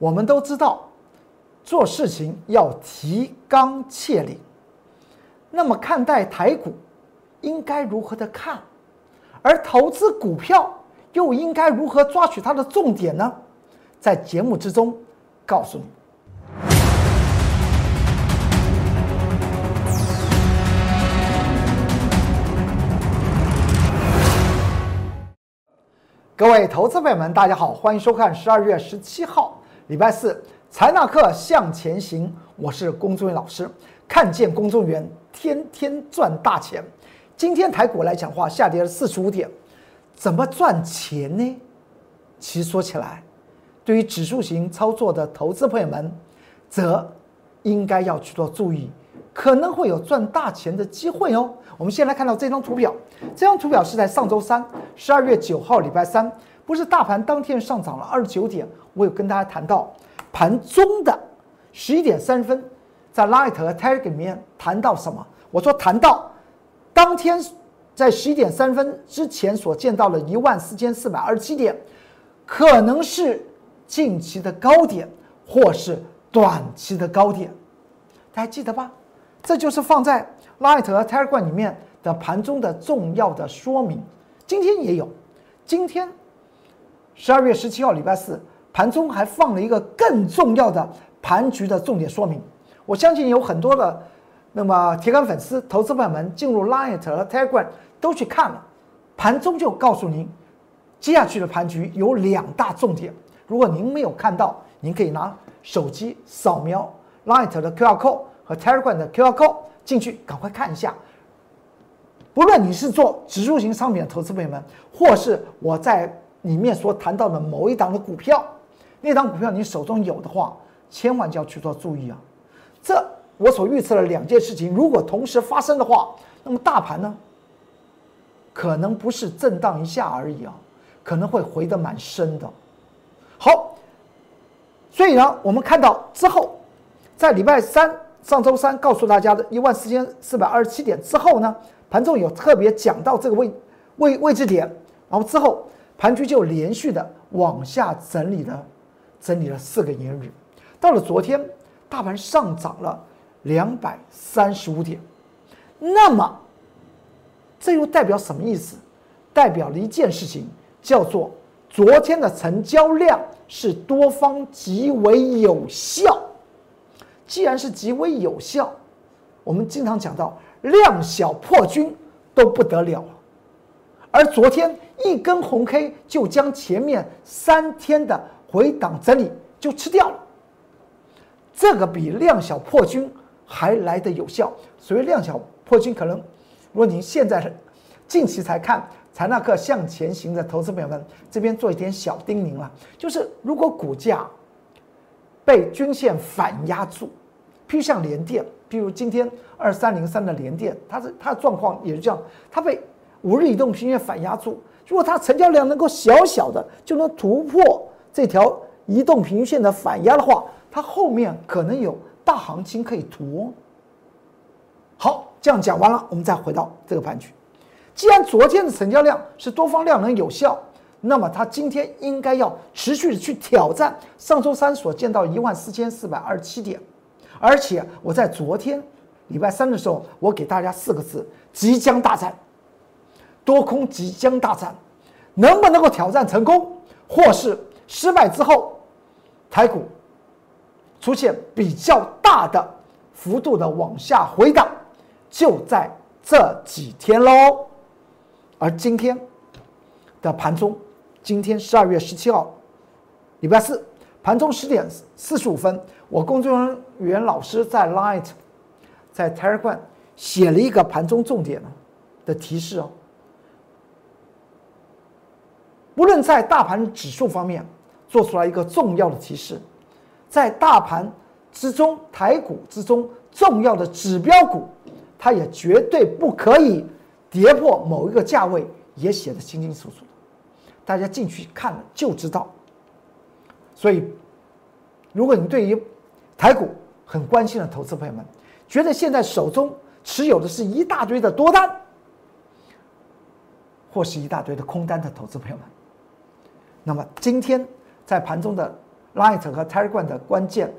我们都知道，做事情要提纲挈领。那么看待台股，应该如何的看？而投资股票又应该如何抓取它的重点呢？在节目之中告诉你。各位投资朋友们，大家好，欢迎收看十二月十七号礼拜四财纳课向前行。我是龚忠元老师，看见公众员天天赚大钱。今天台股来讲话下跌了四十五点，怎么赚钱呢？其实说起来，对于指数型操作的投资朋友们，则应该要去做注意，可能会有赚大钱的机会哦。我们先来看到这张图表，这张图表是在上周三，十二月九号礼拜三，不是大盘当天上涨了二十九点。我有跟大家谈到盘中的十一点三十分，在 Light 和 Telegram 里面谈到什么？我说谈到当天在十一点三分之前所见到的一万四千四百二十七点，可能是近期的高点，或是短期的高点，大家记得吧？这就是放在。Light 和 Telegram 里面的盘中的重要的说明，今天也有。今天十二月十七号礼拜四盘中还放了一个更重要的盘局的重点说明。我相信有很多的那么铁杆粉丝、投资朋友们进入 Light 和 Telegram 都去看了，盘中就告诉您，接下去的盘局有两大重点。如果您没有看到，您可以拿手机扫描 Light 的 QR code 和 Telegram 的 QR code。进去赶快看一下，不论你是做指数型商品的投资朋友们，或是我在里面所谈到的某一档的股票，那档股票你手中有的话，千万就要去做注意啊！这我所预测的两件事情，如果同时发生的话，那么大盘呢，可能不是震荡一下而已啊，可能会回得蛮深的。好，所以呢，我们看到之后，在礼拜三。上周三告诉大家的一万四千四百二十七点之后呢，盘中有特别讲到这个位位位置点，然后之后盘局就连续的往下整理了，整理了四个年日，到了昨天，大盘上涨了两百三十五点，那么这又代表什么意思？代表了一件事情，叫做昨天的成交量是多方极为有效。既然是极为有效，我们经常讲到量小破均都不得了，而昨天一根红 K 就将前面三天的回档整理就吃掉了，这个比量小破均还来得有效。所谓量小破均，可能如果您现在近期才看财纳克向前行的投资朋友们，这边做一点小叮咛了，就是如果股价被均线反压住。譬如像联电，譬如今天二三零三的联电，它是它的状况也是这样，它被五日移动平均线反压住。如果它成交量能够小小的就能突破这条移动平均线的反压的话，它后面可能有大行情可以图。好，这样讲完了，我们再回到这个盘局。既然昨天的成交量是多方量能有效，那么它今天应该要持续的去挑战上周三所见到一万四千四百二十七点。而且我在昨天礼拜三的时候，我给大家四个字：即将大战，多空即将大战，能不能够挑战成功，或是失败之后，台股出现比较大的幅度的往下回档，就在这几天喽。而今天的盘中，今天十二月十七号，礼拜四。盘中十点四十五分，我工作人员老师在 Light，在 Telegram 写了一个盘中重点的提示哦。不论在大盘指数方面做出来一个重要的提示，在大盘之中、台股之中重要的指标股，它也绝对不可以跌破某一个价位，也写的清清楚楚大家进去看了就知道。所以，如果你对于台股很关心的投资朋友们，觉得现在手中持有的是一大堆的多单，或是一大堆的空单的投资朋友们，那么今天在盘中的 Light 和 Telegram 的关键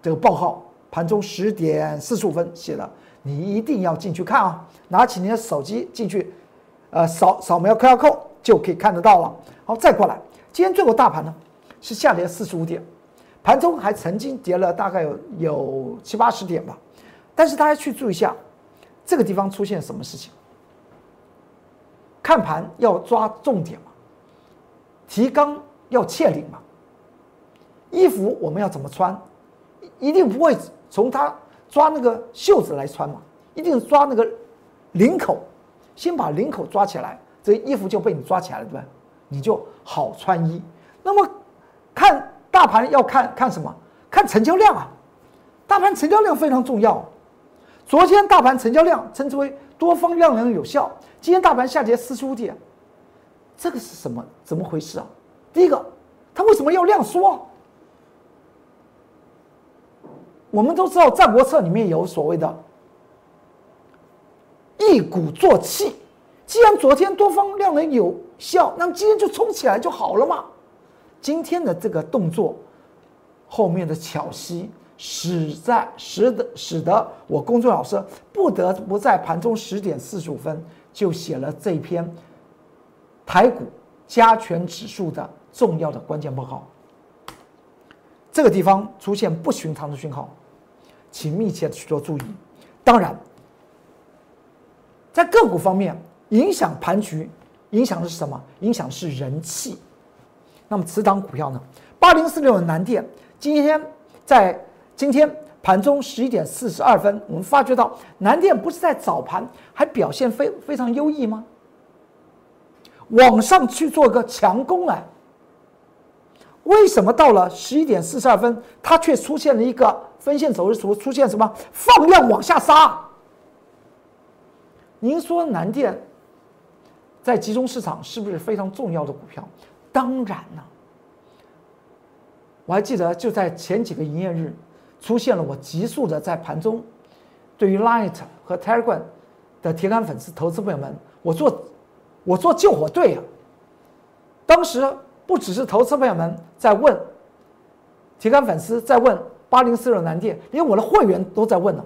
这个报告，盘中十点四十五分写的，你一定要进去看啊！拿起你的手机进去，呃，扫扫描 QR code 就可以看得到了。好，再过来，今天最后大盘呢是下跌四十五点，盘中还曾经跌了大概有有七八十点吧，但是大家去注意一下，这个地方出现什么事情？看盘要抓重点嘛，提纲要切领嘛。衣服我们要怎么穿，一定不会从它抓那个袖子来穿嘛，一定抓那个领口，先把领口抓起来，这衣服就被你抓起来了，对吧？你就好穿衣。那么看大盘要看看什么？看成交量啊，大盘成交量非常重要。昨天大盘成交量称之为多方量能有效。今天大盘下跌四十五点，这个是什么？怎么回事啊？第一个，它为什么要量缩？我们都知道《战国策》里面有所谓的“一鼓作气”。既然昨天多方量能有效，那么今天就冲起来就好了嘛。今天的这个动作后面的巧息，使在使得使得我公众老师不得不在盘中十点四十五分。就写了这篇台股加权指数的重要的关键报告。这个地方出现不寻常的讯号，请密切的去做注意。当然，在个股方面，影响盘局，影响的是什么？影响是人气。那么，此档股票呢？八零四六的南电，今天在今天。盘中十一点四十二分，我们发觉到南电不是在早盘还表现非非常优异吗？往上去做个强攻啊！为什么到了十一点四十二分，它却出现了一个分线走势图，出现什么放量往下杀？您说南电在集中市场是不是非常重要的股票？当然了，我还记得就在前几个营业日。出现了，我急速的在盘中，对于 Light 和 Telegram 的铁杆粉丝、投资朋友们，我做我做救火队啊！当时不只是投资朋友们在问，铁杆粉丝在问八零四六南电，连我的会员都在问呢。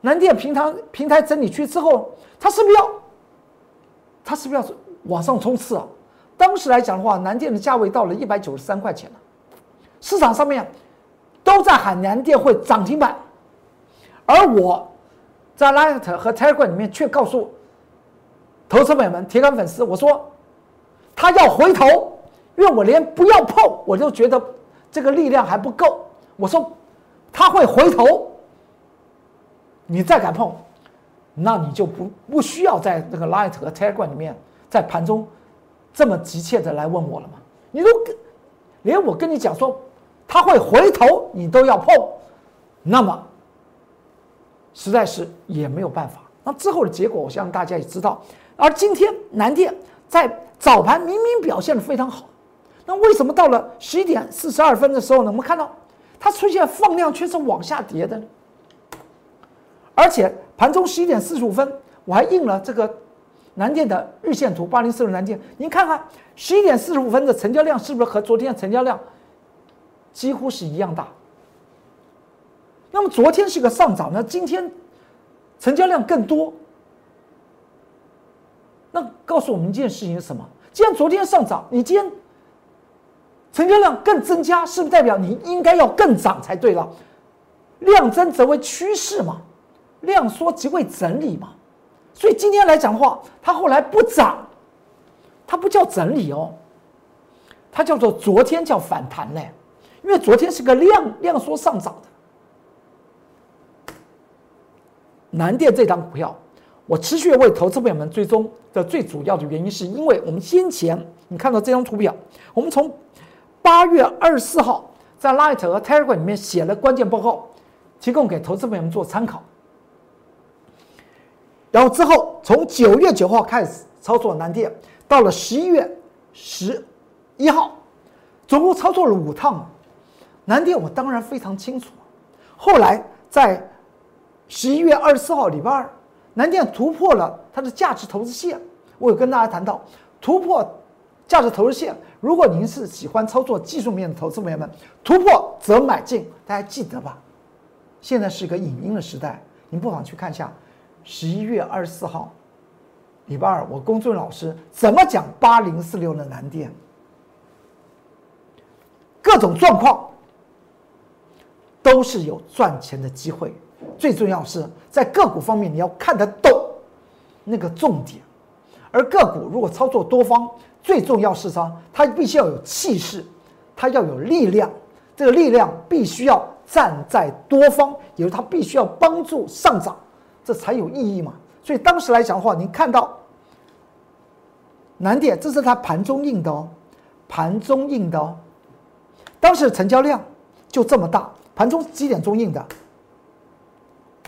南电平台平台整理区之后，它是不是要，它是不是要往上冲刺啊？当时来讲的话，南电的价位到了一百九十三块钱了，市场上面。都在喊南电会涨停板，而我在 Light 和 Telegram 里面却告诉投资朋友们、铁杆粉丝，我说他要回头，因为我连不要碰我就觉得这个力量还不够。我说他会回头，你再敢碰，那你就不不需要在那个 Light 和 Telegram 里面在盘中这么急切的来问我了吗？你都连我跟你讲说。他会回头，你都要碰，那么实在是也没有办法。那之后的结果，我相信大家也知道。而今天南电在早盘明明表现的非常好，那为什么到了十一点四十二分的时候呢？我们看到它出现放量却是往下跌的，而且盘中十一点四十五分，我还印了这个南电的日线图，八零四六南电，您看看十一点四十五分的成交量是不是和昨天的成交量？几乎是一样大。那么昨天是个上涨，那今天成交量更多。那告诉我们一件事情是什么？既然昨天上涨，你今天成交量更增加，是不是代表你应该要更涨才对了？量增则为趋势嘛，量缩即为整理嘛。所以今天来讲的话，它后来不涨，它不叫整理哦，它叫做昨天叫反弹嘞。因为昨天是个量量缩上涨的，南电这张股票，我持续为投资朋友们追踪的最主要的原因，是因为我们先前你看到这张图表，我们从八月二十四号在 Light 和 Telegram 里面写了关键报告，提供给投资朋友们做参考。然后之后从九月九号开始操作南电，到了十一月十一号，总共操作了五趟。南电我当然非常清楚，后来在十一月二十四号礼拜二，南电突破了它的价值投资线。我有跟大家谈到，突破价值投资线，如果您是喜欢操作技术面的投资朋友们，突破则买进，大家记得吧？现在是一个影音的时代，您不妨去看一下十一月二十四号，礼拜二，我公众老师怎么讲八零四六的蓝电，各种状况都是有赚钱的机会，最重要是在个股方面你要看得懂那个重点，而个股如果操作多方，最重要是啥？它必须要有气势，它要有力量，这个力量必须要站在多方，也就是它必须要帮助上涨，这才有意义嘛。所以当时来讲的话，您看到难点，这是它盘中印的哦，盘中印的哦，当时成交量就这么大，盘中几点钟印的？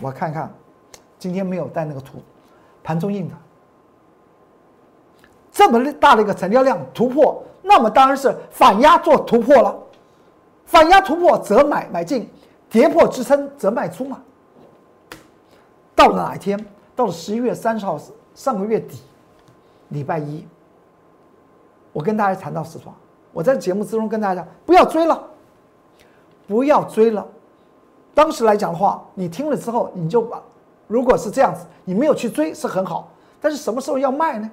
我看看，今天没有带那个图，盘中印的。这么大的一个成交量突破，那么当然是反压做突破了，反压突破则买买进，跌破支撑则卖出嘛。到了哪一天？到了十一月三十号，上个月底，礼拜一，我跟大家谈到四川，我在节目之中跟大家讲，不要追了，不要追了。当时来讲的话，你听了之后，你就把，如果是这样子，你没有去追是很好，但是什么时候要卖呢？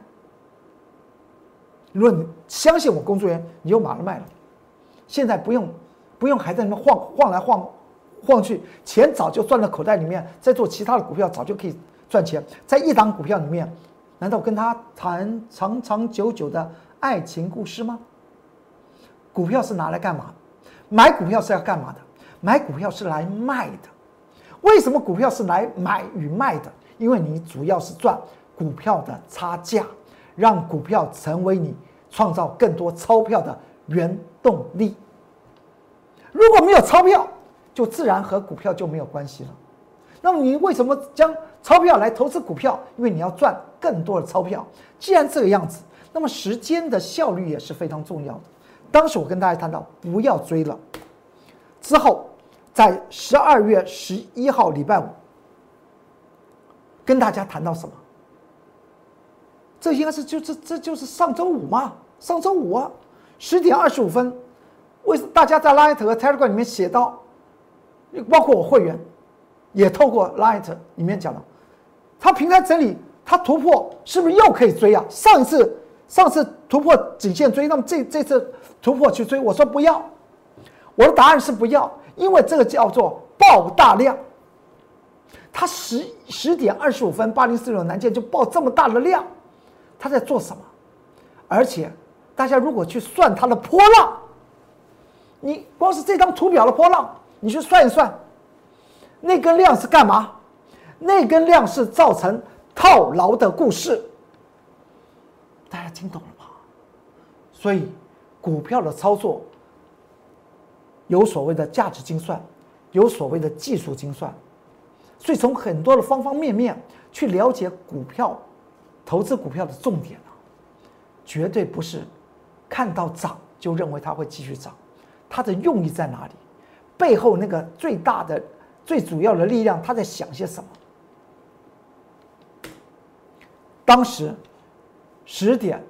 如果你相信我工作人员，你就马上卖了。现在不用，不用还在那晃晃来晃，晃去，钱早就赚到口袋里面。再做其他的股票，早就可以赚钱。在一档股票里面，难道跟他谈长长久久的爱情故事吗？股票是拿来干嘛？买股票是要干嘛的？买股票是来卖的。为什么股票是来买与卖的？因为你主要是赚股票的差价，让股票成为你。创造更多钞票的原动力。如果没有钞票，就自然和股票就没有关系了。那么你为什么将钞票来投资股票？因为你要赚更多的钞票。既然这个样子，那么时间的效率也是非常重要的。当时我跟大家谈到不要追了。之后，在十二月十一号礼拜五，跟大家谈到什么？这应该是就这这就是上周五嘛。上周五啊，十点二十五分，为大家在 Light 和 Telegram 里面写到，包括我会员，也透过 Light 里面讲了，他平台整理，他突破是不是又可以追啊？上一次上次突破颈线追，那么这这次突破去追，我说不要，我的答案是不要，因为这个叫做爆大量，它十十点二十五分八零四六南建就爆这么大的量，他在做什么？而且。大家如果去算它的波浪，你光是这张图表的波浪，你去算一算，那根量是干嘛？那根量是造成套牢的故事。大家听懂了吗？所以股票的操作有所谓的价值精算，有所谓的技术精算，所以从很多的方方面面去了解股票投资股票的重点啊，绝对不是。看到涨就认为它会继续涨，它的用意在哪里？背后那个最大的、最主要的力量，他在想些什么？当时十点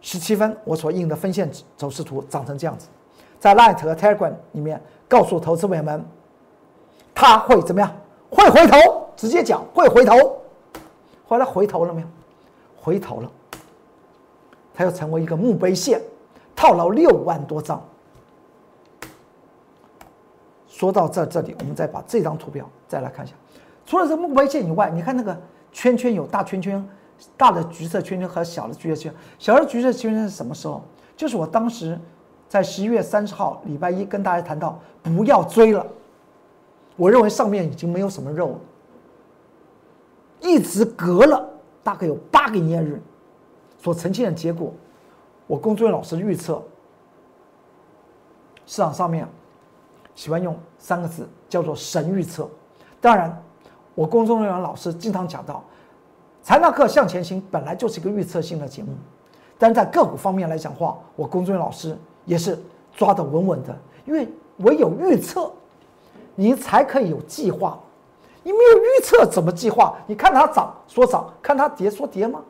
十七分，我所印的分线走势图长成这样子，在 Light 和 Telegram 里面告诉投资朋友们，他会怎么样？会回头，直接讲会回头。后来回头了没有？回头了。它要成为一个墓碑线，套牢六万多张。说到这这里，我们再把这张图表再来看一下。除了这墓碑线以外，你看那个圈圈有大圈圈、大的橘色圈圈和小的橘色圈。小的橘色圈圈是什么时候？就是我当时在十一月三十号礼拜一跟大家谈到不要追了。我认为上面已经没有什么肉了，一直隔了大概有八个营业日。所呈现的结果，我工作人员老师预测，市场上面喜欢用三个字叫做“神预测”。当然，我工作人员老师经常讲到，财纳课向前行本来就是一个预测性的节目，但在个股方面来讲话，我工作人员老师也是抓得稳稳的，因为唯有预测，你才可以有计划。你没有预测怎么计划？你看它涨说涨，看它跌说跌吗？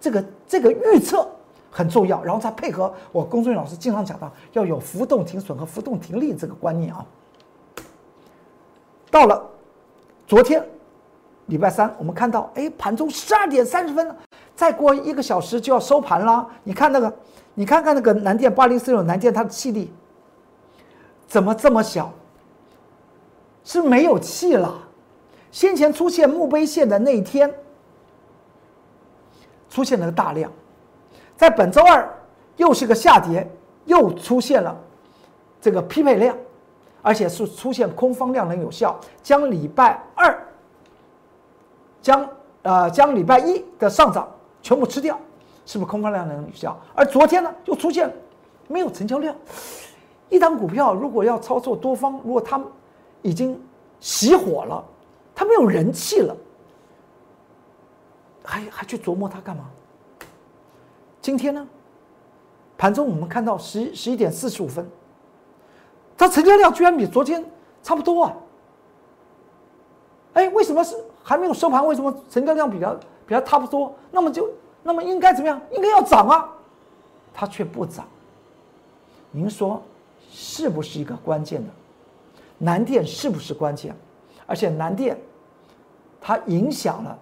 这个这个预测很重要。然后再配合我龚俊老师经常讲的，要有浮动停损和浮动停利这个观念啊。到了昨天礼拜三，我们看到，哎，盘中十二点三十分，再过一个小时就要收盘啦。你看那个，你看看那个南电八零四六南电，它的气力怎么这么小？是没有气了。先前出现墓碑线的那一天，出现了个大量，在本周二又是个下跌，又出现了这个匹配量。而且是出现空方量能有效，将礼拜二将呃将礼拜一的上涨全部吃掉，是不是空方量能有效？而昨天呢又出现没有成交量，一档股票如果要操作多方，如果它已经熄火了，它没有人气了，还还去琢磨它干嘛？今天呢，盘中我们看到十十一点四十五分。它成交量居然比昨天差不多啊！哎，为什么是还没有收盘？为什么成交量比较比较差不多？那么就那么应该怎么样？应该要涨啊，它却不涨。您说是不是一个关键的？南电是不是关键？而且南电它影响了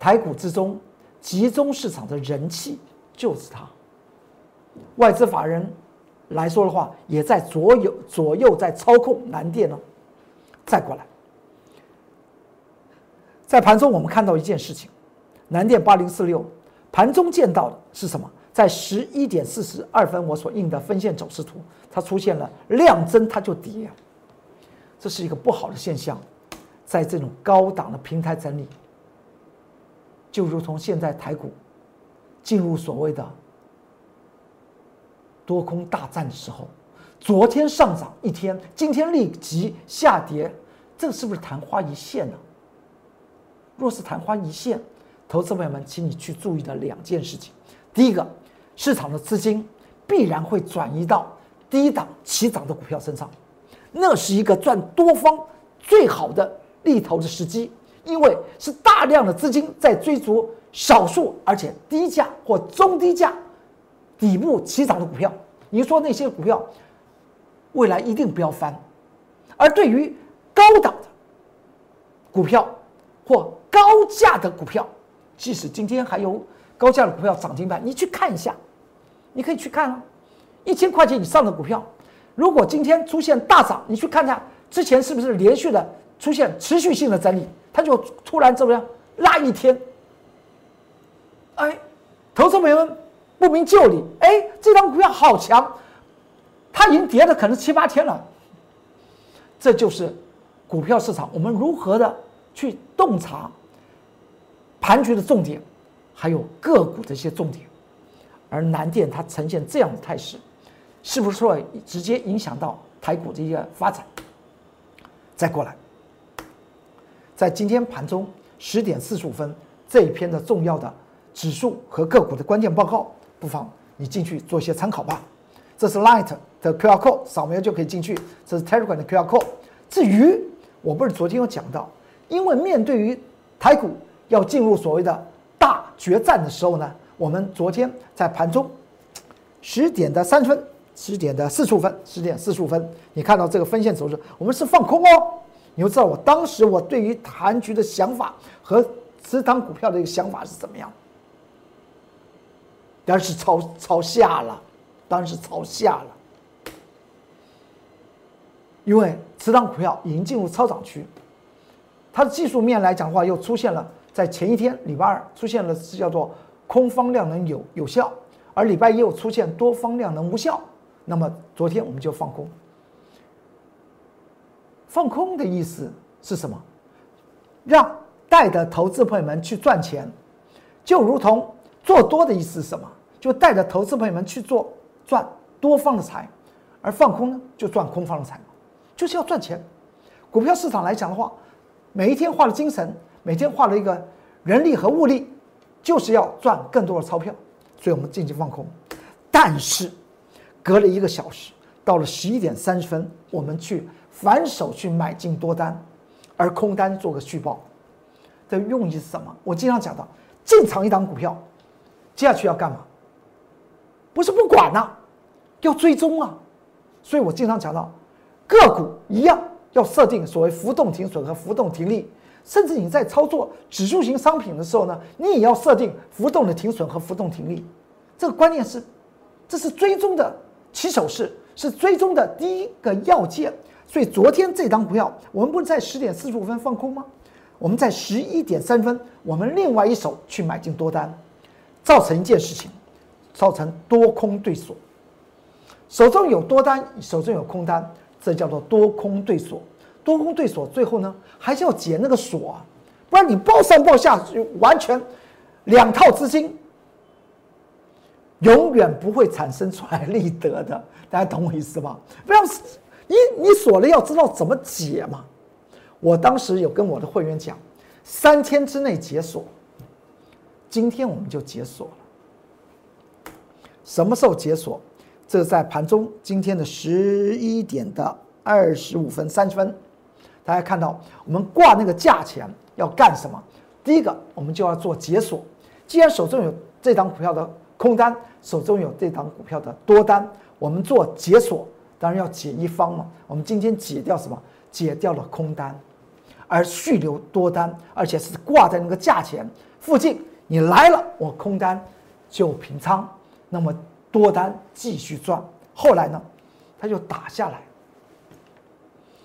台股之中集中市场的人气，就是它外资法人。来说的话，也在左右左右在操控南电呢。再过来，在盘中我们看到一件事情，南电八零四六盘中见到的是什么？在十一点四十二分，我所印的分线走势图，它出现了量增，它就跌，这是一个不好的现象。在这种高档的平台整理，就如同现在台股进入所谓的。多空大战的时候，昨天上涨一天，今天立即下跌，这是不是昙花一现呢？若是昙花一现，投资朋友们，请你去注意的两件事情：第一个，市场的资金必然会转移到低档起涨的股票身上，那是一个赚多方最好的利头的时机，因为是大量的资金在追逐少数而且低价或中低价。底部起涨的股票，你说那些股票未来一定不要翻，而对于高档的股票或高价的股票，即使今天还有高价的股票涨停板，你去看一下，你可以去看啊，一千块钱以上的股票，如果今天出现大涨，你去看看之前是不是连续的出现持续性的整理，它就突然怎么样拉一天，哎，投资朋友们。不明就里，哎，这张股票好强，它已经跌了可能七八天了。这就是股票市场，我们如何的去洞察盘局的重点，还有个股的一些重点。而南电它呈现这样的态势，是不是说直接影响到台股的一个发展？再过来，在今天盘中十点四十五分这一篇的重要的指数和个股的关键报告。不妨你进去做一些参考吧。这是 Light 的 QR code，扫描就可以进去。这是 Telegram 的 QR code。至于我不是昨天有讲到，因为面对于台股要进入所谓的大决战的时候呢，我们昨天在盘中十点的三分、十点的四十五分、十点四十五分，你看到这个分线走势，我们是放空哦。你就知道我当时我对于盘局的想法和持仓股票的一个想法是怎么样。当然是朝朝下了，当然是朝下了，因为持仓股票已经进入超涨区，它的技术面来讲的话，又出现了在前一天礼拜二出现了是叫做空方量能有有效，而礼拜一又出现多方量能无效，那么昨天我们就放空。放空的意思是什么？让带着投资朋友们去赚钱，就如同。做多的意思是什么？就带着投资朋友们去做赚多方的财，而放空呢，就赚空方的财，就是要赚钱。股票市场来讲的话，每一天花了精神，每天花了一个人力和物力，就是要赚更多的钞票，所以我们进行放空。但是隔了一个小时，到了十一点三十分，我们去反手去买进多单，而空单做个续报。的用意是什么？我经常讲到，进场一档股票。接下去要干嘛？不是不管呐，要追踪啊。所以我经常讲到，个股一样要设定所谓浮动停损和浮动停利，甚至你在操作指数型商品的时候呢，你也要设定浮动的停损和浮动停利。这个观念是，这是追踪的起手式，是追踪的第一个要件。所以昨天这张股票，我们不是在十点四十五分放空吗？我们在十一点三分，我们另外一手去买进多单，造成一件事情，造成多空对锁。手中有多单，手中有空单，这叫做多空对锁。多空对锁，最后呢还是要解那个锁啊，不然你报上报下就完全两套资金，永远不会产生出来利得的。大家懂我意思吧？不要你你锁了，要知道怎么解嘛。我当时有跟我的会员讲，三天之内解锁。今天我们就解锁了。什么时候解锁？这在盘中今天的十一点的二十五分三十分。大家看到我们挂那个价钱要干什么？第一个，我们就要做解锁。既然手中有这张股票的空单，手中有这张股票的多单，我们做解锁，当然要解一方嘛。我们今天解掉什么？解掉了空单。而续留多单，而且是挂在那个价钱附近，你来了，我空单就平仓，那么多单继续赚。后来呢，它就打下来，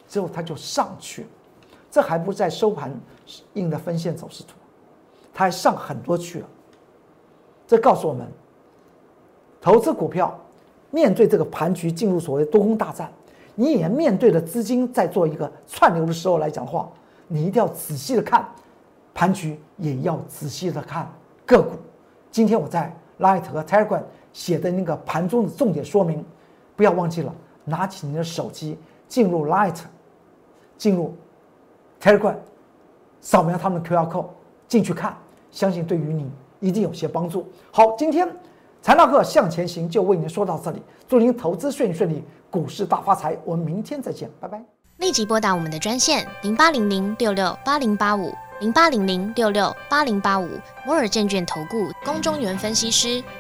之后它就上去了，这还不在收盘印的分线走势图，它还上很多去了。这告诉我们，投资股票面对这个盘局进入所谓多空大战，你也面对了资金在做一个串流的时候来讲的话。你一定要仔细的看盘局，也要仔细的看个股。今天我在 Light 和 Telegram 写的那个盘中的重点说明，不要忘记了，拿起你的手机进入 Light，进入 Telegram，扫描他们的 QR code 进去看，相信对于你一定有些帮助。好，今天财纳克向前行就为您说到这里，祝您投资顺顺利，股市大发财。我们明天再见，拜拜。立即拨打我们的专线零八零零六六八零八五零八零零六六八零八五摩尔证券投顾龚中原分析师。